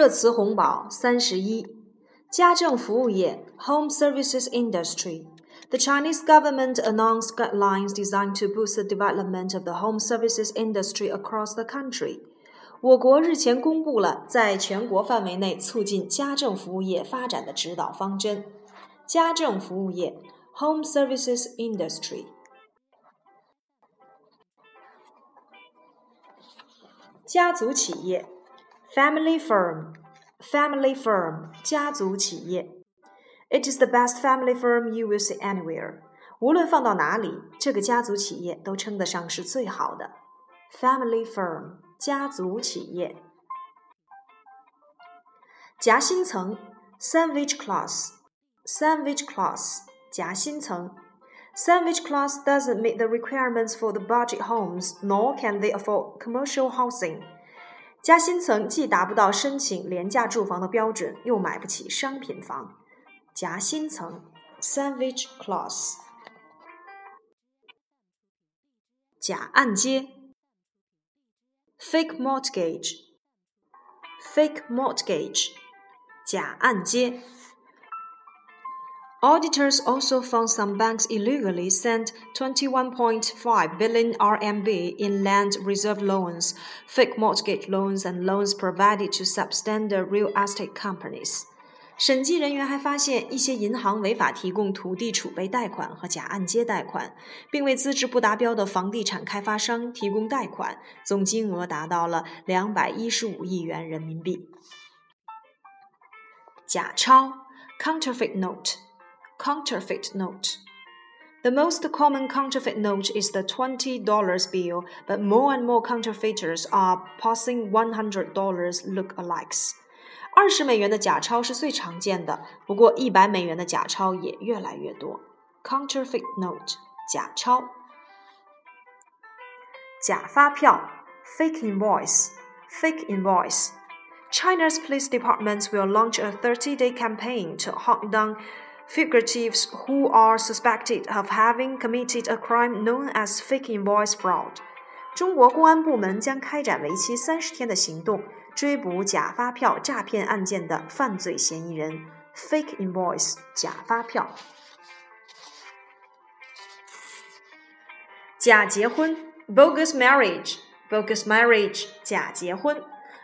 热词红宝三十一，家政服务业 （Home Services Industry）。The Chinese government announced guidelines designed to boost the development of the home services industry across the country. 我国日前公布了在全国范围内促进家政服务业发展的指导方针。家政服务业 （Home Services Industry）。家族企业 （Family Firm），Family Firm，家族企业。It is the best family firm you will see anywhere。无论放到哪里，这个家族企业都称得上是最好的。Family firm，家族企业。夹心层，sandwich class，sandwich class，夹心层。Sandwich class doesn't meet the requirements for the budget homes, nor can they afford commercial housing. 夹心层既达不到申请廉价住房的标准，又买不起商品房。夹心层 （sandwich class）。假按揭 （fake mortgage），fake mortgage，假按揭。Auditors also found some banks illegally sent 21.5 billion RMB in land reserve loans, fake mortgage loans, and loans provided to substandard real estate companies. 审计人员还发现，一些银行违法提供土地储备贷款和假按揭贷款，并为资质不达标的房地产开发商提供贷款，总金额达到了两百一十五亿元人民币。假钞 （counterfeit note），counterfeit note。The most common counterfeit note is the $20 bill, but more and more counterfeiters are passing $100 look-alikes. 二十美元的假钞是最常见的，不过一百美元的假钞也越来越多。Counterfeit note，假钞。假发票，fake invoice，fake invoice。China's police departments will launch a 30-day campaign to hunt down fugitives who are suspected of having committed a crime known as fake invoice fraud. 中国公安部门将开展为期三十天的行动。追捕假发票诈骗案件的犯罪嫌疑人，fake invoice 假发票，假结婚，bogus marriage，bogus marriage 假结婚。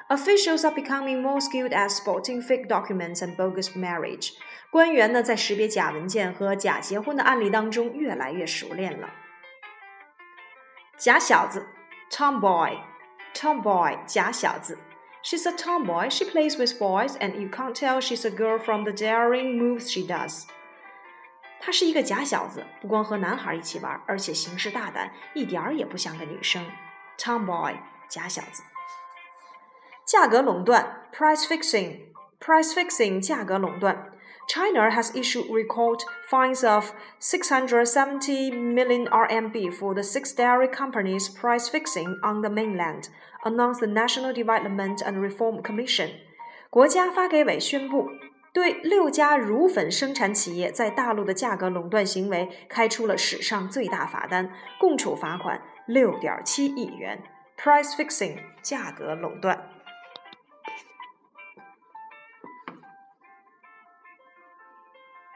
Officials are becoming more skilled at spotting fake documents and bogus marriage。官员呢，在识别假文件和假结婚的案例当中越来越熟练了。假小子，tomboy，tomboy 假小子。She's a tomboy. She plays with boys, and you can't tell she's a girl from the daring moves she does. 她是一个假小子，不光和男孩一起玩，而且行事大胆，一点儿也不像个女生。Tomboy，假小子。 价格垄断，price fixing，price fixing，价格垄断。China has issued record fines of 670 million RMB for the six dairy companies' price fixing on the mainland, announced the National Development and Reform Commission. 国家发改委宣布，对六家乳粉生产企业在大陆的价格垄断行为开出了史上最大罚单，共处罚款六点七亿元。Price fixing，价格垄断。